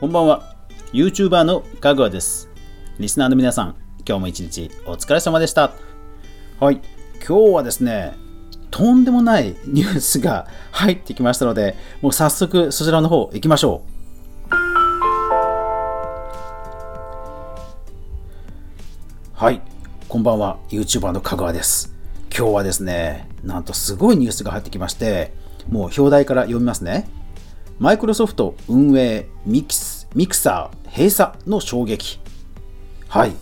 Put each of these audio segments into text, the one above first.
こんばんは。YouTuber のかぐわです。リスナーの皆さん、今日も一日お疲れ様でした。はい。今日はですね、とんでもないニュースが入ってきましたので、もう早速そちらの方行きましょう。はい。こんばんは。YouTuber のかぐわです。今日はですね、なんとすごいニュースが入ってきまして、もう表題から読みますね。マイクロソフト運営ミキミクサー閉鎖の衝撃。はい。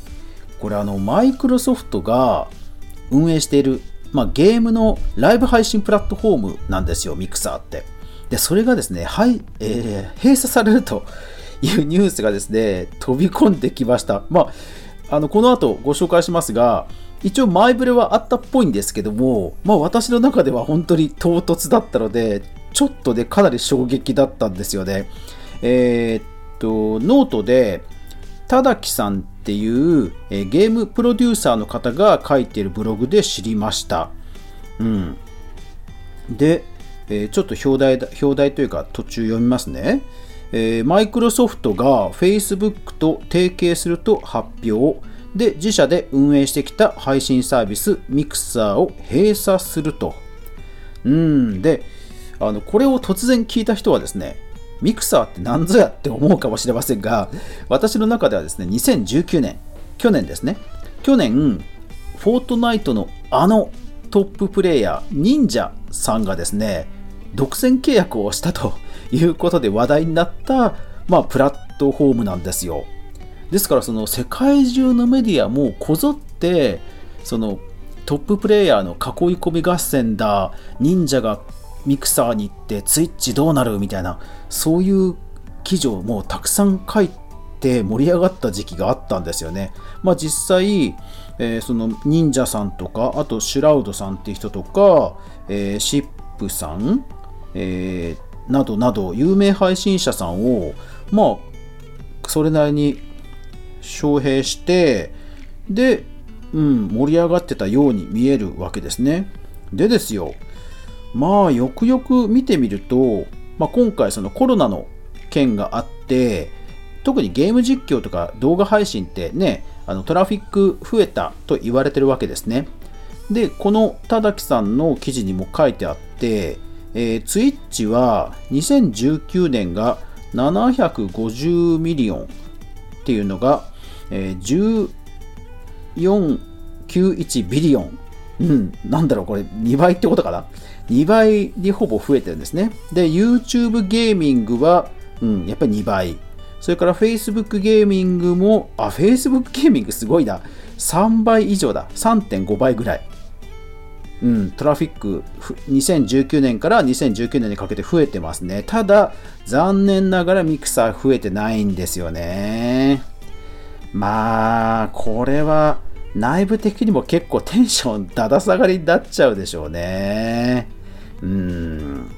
これあの、マイクロソフトが運営している、まあ、ゲームのライブ配信プラットフォームなんですよ、ミクサーって。で、それがですね、はい、えー閉鎖されるというニュースがですね、飛び込んできました。まあ、あの、この後ご紹介しますが、一応前触れはあったっぽいんですけども、まあ私の中では本当に唐突だったので、ちょっとでかなり衝撃だったんですよね。えーっと、ノートで、ただきさんっていう、えゲームプロデューサーの方が書いているブログで知りました。うん。で、えちょっと表題表題というか途中読みますね。マイクロソフトが Facebook と提携すると発表で自社で運営してきた配信サービスミクサーを閉鎖すると。うんであのこれを突然聞いた人はですねミクサーって何ぞやって思うかもしれませんが私の中ではですね2019年去年ですね。去年フォートナイトのあのトッププレイヤー忍者さんがですね独占契約をしたということで話題になった、まあ、プラットフォームなんですよ。ですからその世界中のメディアもこぞってそのトッププレイヤーの囲い込み合戦だ忍者がミクサーに行ってツイッチどうなるみたいなそういう記事をもうたくさん書いて盛り上がった時期があったんですよね。まあ実際、えーその忍者さんとかあとシュラウドさんっていう人とか、えーシップさん、えーなどなど有名配信者さんをまあそれなりに招聘してで、うん、盛り上がってたように見えるわけですね。でですよまあよくよく見てみると、まあ、今回そのコロナの件があって特にゲーム実況とか動画配信ってねあのトラフィック増えたと言われてるわけですね。でこの田崎さんの記事にも書いてあって、えー、ツイッチは2019年が750 million っていうのが、えー1491 billion。うん、なんだろう、これ2倍ってことかな ?2 倍にほぼ増えてるんですね。で、YouTube ゲーミングは、うん、やっぱり2倍。それから Facebook Gaming も、あ、Facebook Gaming すごいな。3倍以上だ。3.5倍ぐらい。うん、トラフィック2019年から2019年にかけて増えてますね。ただ、残念ながらミクサー増えてないんですよね。まあ、これは内部的にも結構テンションだだ下がりになっちゃうでしょうね。うん。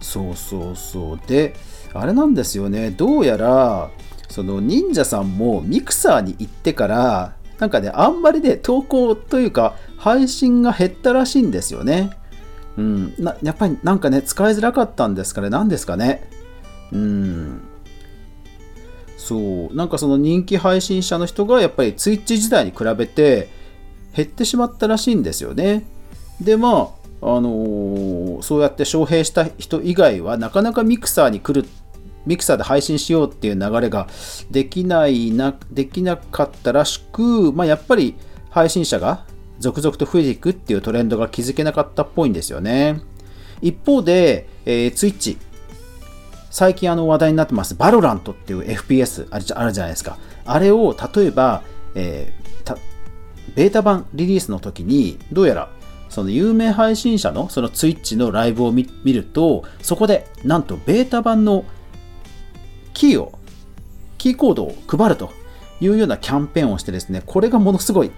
そうそうそう。で、あれなんですよね。どうやら、その忍者さんもミクサーに行ってから、なんかね、あんまりね、投稿というか、配信が減ったらしいんですよね。うん。なやっぱりなんかね、使いづらかったんですかね。何ですかね。うん。そう。なんかその人気配信者の人が、やっぱりツイッチ時代に比べて、減ってしまったらしいんですよね。で、まあ、あのーそうやって招聘した人以外は、なかなかミクサーに来るミクサーで配信しようっていう流れができないな、できなかったらしく、まあ、やっぱり配信者が続々と増えていくっていうトレンドが気づけなかったっぽいんですよね。一方で、えー、 Twitch、最近あの話題になってます、 VALORANT っていう FPS あるじゃないですか。あれを例えば、えーベータ版リリースの時に、どうやらその有名配信者のその Twitch のライブを見見ると、そこでなんとベータ版のキーを、キーコードを配るというようなキャンペーンをしてですね、これがものすごい、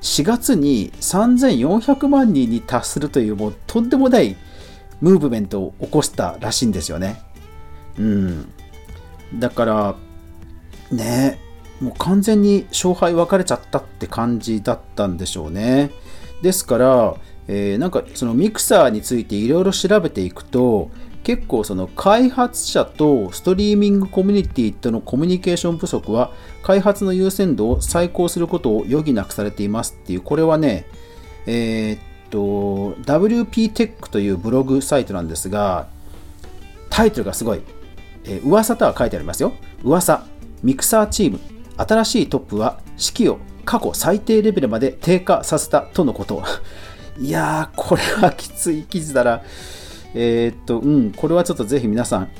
4月に3400万人に達するというもうとんでもないムーブメントを起こしたらしいんですよね。うん。だから、ねもう完全に勝敗分かれちゃったって感じだったんでしょうね。ですから、えーなんかそのミクサーについていろいろ調べていくと結構その開発者とストリーミングコミュニティとのコミュニケーション不足は開発の優先度を再考することを余儀なくされていますっていう。これはねえー、っと WP テックというブログサイトなんですがタイトルがすごい、えー、噂とは書いてありますよ。噂ミクサーチーム。新しいトップは士気を過去最低レベルまで低下させたとのこと。いやーこれはきつい記事だなえー、っと、うん、これはちょっとぜひ皆さん、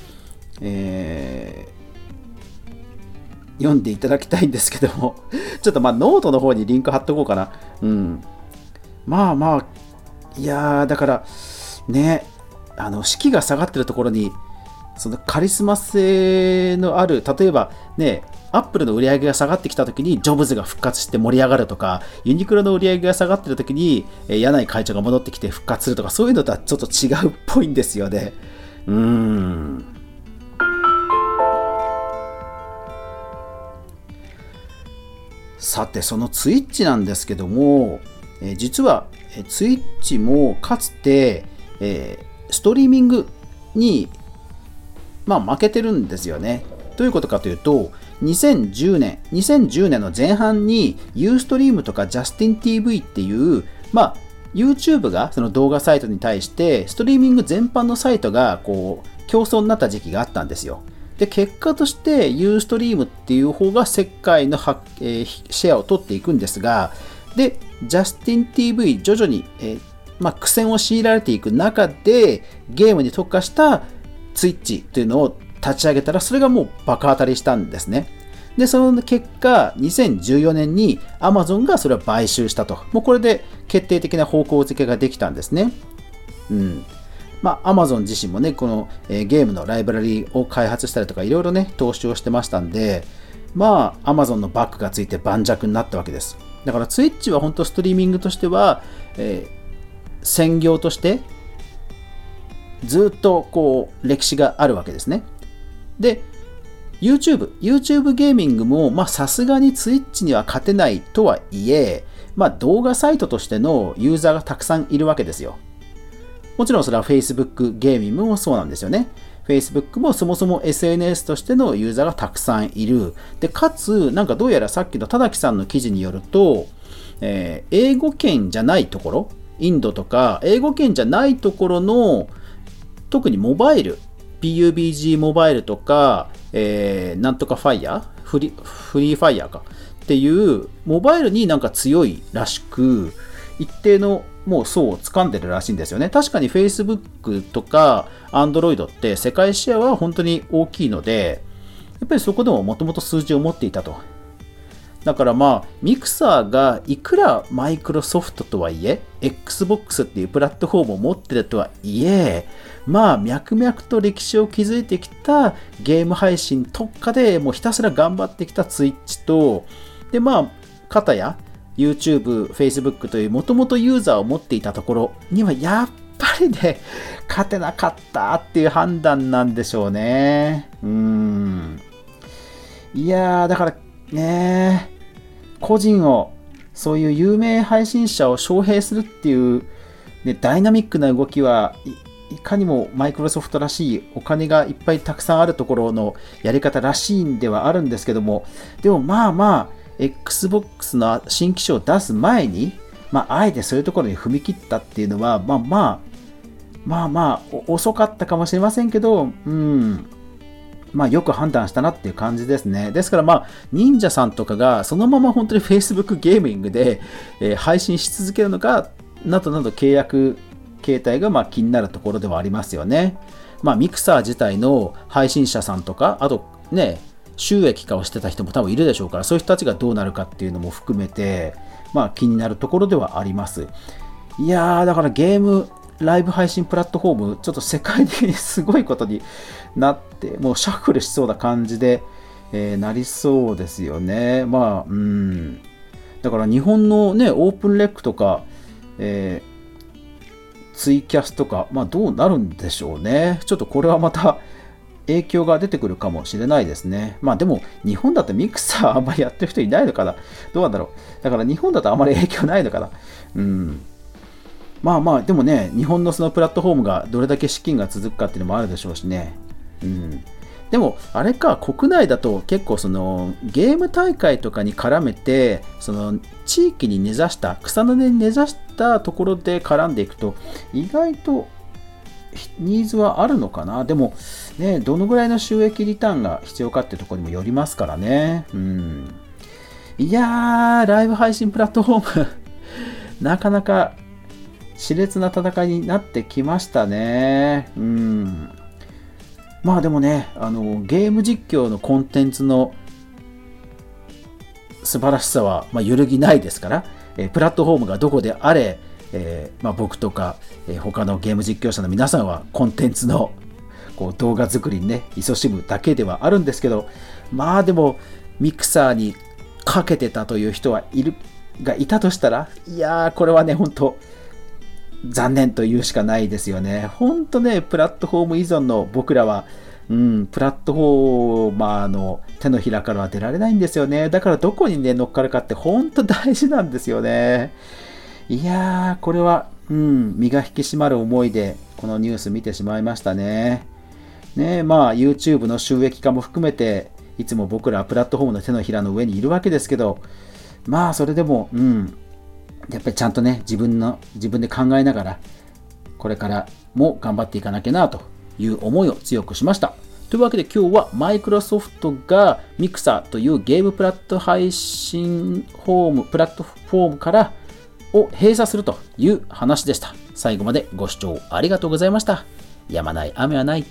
えー、読んでいただきたいんですけども、ちょっとまあノートの方にリンク貼っとこうかな。うん。まあまあ、いやー、だから、ね、あの、士気が下がってるところに、そのカリスマ性のある、例えばね、アップルの売り上げが下がってきた時にジョブズが復活して盛り上がるとか、ユニクロの売り上げが下がってる時に、えー、柳井会長が戻ってきて復活するとか、そういうのとはちょっと違うっぽいんですよね。うーん。さて、そのツイッチなんですけども、えー、実は、えー、ツイッチもかつて、えー、ストリーミングに、まあ、負けてるんですよね。どういうことかというと、2010年、2010年の前半に Ustream とか JustinTV っていう、まあ、YouTube がその動画サイトに対して、ストリーミング全般のサイトがこう競争になった時期があったんですよ。で、結果として Ustream っていう方が世界の、えー、シェアを取っていくんですが、で、JustinTV 徐々に、えー、まあ、苦戦を強いられていく中で、ゲームに特化した Twitch というのを立ち上げたら、それがもう爆当たりしたんですね。で、その結果、2014年に Amazon がそれを買収したと。もうこれで決定的な方向づけができたんですね。うん。まあ、Amazon 自身もね、この、えー、ゲームのライブラリを開発したりとか、いろいろね、投資をしてましたんで、まあ、Amazon のバックがついて盤石になったわけです。だから、Twitch は本当ストリーミングとしては、えー、専業として、ずっとこう、歴史があるわけですね。で、YouTube、YouTube ゲーミングも、さすがに Twitch には勝てないとはいえ、まあ動画サイトとしてのユーザーがたくさんいるわけですよ。もちろんそれは Facebook ゲーミングもそうなんですよね。Facebook もそもそも SNS としてのユーザーがたくさんいる。で、かつ、なんかどうやらさっきの田崎さんの記事によると、えー、英語圏じゃないところ、インドとか、英語圏じゃないところの、特にモバイル、PUBG モバイルとか、えー、なんとかファイヤーフリフリーファイヤーかっていうモバイルになんか強いらしく一定のもう層を掴んでるらしいんですよね。確かに Facebook とか Android って世界シェアは本当に大きいので、やっぱりそこでももともと数字を持っていたと。だからまあ、ミクサーがいくらマイクロソフトとはいえ、Xbox っていうプラットフォームを持ってるとはいえ、まあ、脈々と歴史を築いてきたゲーム配信特化でもうひたすら頑張ってきた Twitch と、でまあ、片や YouTube、Facebook というもともとユーザーを持っていたところにはやっぱりね、勝てなかったっていう判断なんでしょうね。うん。いやー、だからね個人をそういう有名配信者を招聘するっていう、ね、ダイナミックな動きはいかにもマイクロソフトらしいお金がいっぱいたくさんあるところのやり方らしいんではあるんですけどもでもまあまあ XBOX の新機種を出す前に、まあ、あえてそういうところに踏み切ったっていうのはまあまあまあまあ遅かったかもしれませんけどうん。まあ、よく判断したなっていう感じですね。ですからまあ、忍者さんとかがそのまま本当に Facebook ゲーミングで、えー、配信し続けるのか、などなど契約形態がまあ気になるところではありますよね。まあ、ミクサー自体の配信者さんとか、あとね、収益化をしてた人も多分いるでしょうから、そういう人たちがどうなるかっていうのも含めて、まあ気になるところではあります。いやー、だからゲームライブ配信プラットフォーム、ちょっと世界的にすごいことになって、もうシャッフルしそうな感じで、えー、なりそうですよね。まあ、うん。だから日本のね、オープンレックとか、えー、ツイキャスとか、まあどうなるんでしょうね。ちょっとこれはまた影響が出てくるかもしれないですね。まあでも、日本だとミクサーあんまりやってる人いないのかなどうなんだろう。だから日本だとあまり影響ないのかなうん。まあまあ、でもね、日本のそのプラットフォームがどれだけ資金が続くかっていうのもあるでしょうしね。うん。でも、あれか、国内だと結構そのゲーム大会とかに絡めて、その地域に根ざした、草の根に根ざしたところで絡んでいくと、意外とニーズはあるのかな。でも、ね、どのぐらいの収益リターンが必要かってとこにもよりますからね。うん。いやー、ライブ配信プラットフォーム なかなか熾烈な戦いになってきましたね。うん。まあでもね、あの、ゲーム実況のコンテンツの素晴らしさは、まあ、揺るぎないですから、えプラットフォームがどこであれ、えー、まあ、僕とか、えー、他のゲーム実況者の皆さんはコンテンツのこう動画作りにね、勤しむだけではあるんですけど、まあでも、ミクサーにかけてたという人はいる、がいたとしたら、いやー、これはね、本当残念と言うしかないですよね。ほんとね、プラットフォーム依存の僕らは、うん、プラットフォーマーの手のひらからは出られないんですよね。だからどこにね、乗っかるかって本当大事なんですよね。いやー、これは、うん、身が引き締まる思いで、このニュース見てしまいましたね。ねまあ、YouTube の収益化も含めて、いつも僕らはプラットフォームの手のひらの上にいるわけですけど、まあ、それでも、うん、やっぱりちゃんとね、自分の、自分で考えながら、これからも頑張っていかなきゃなという思いを強くしました。というわけで今日はマイクロソフトがミクサーというゲームプラット配信フォーム、プラットフォームからを閉鎖するという話でした。最後までご視聴ありがとうございました。やまない雨はない。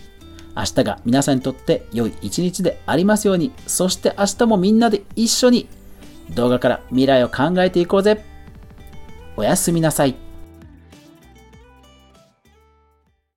明日が皆さんにとって良い一日でありますように、そして明日もみんなで一緒に動画から未来を考えていこうぜ。おやすみなさい。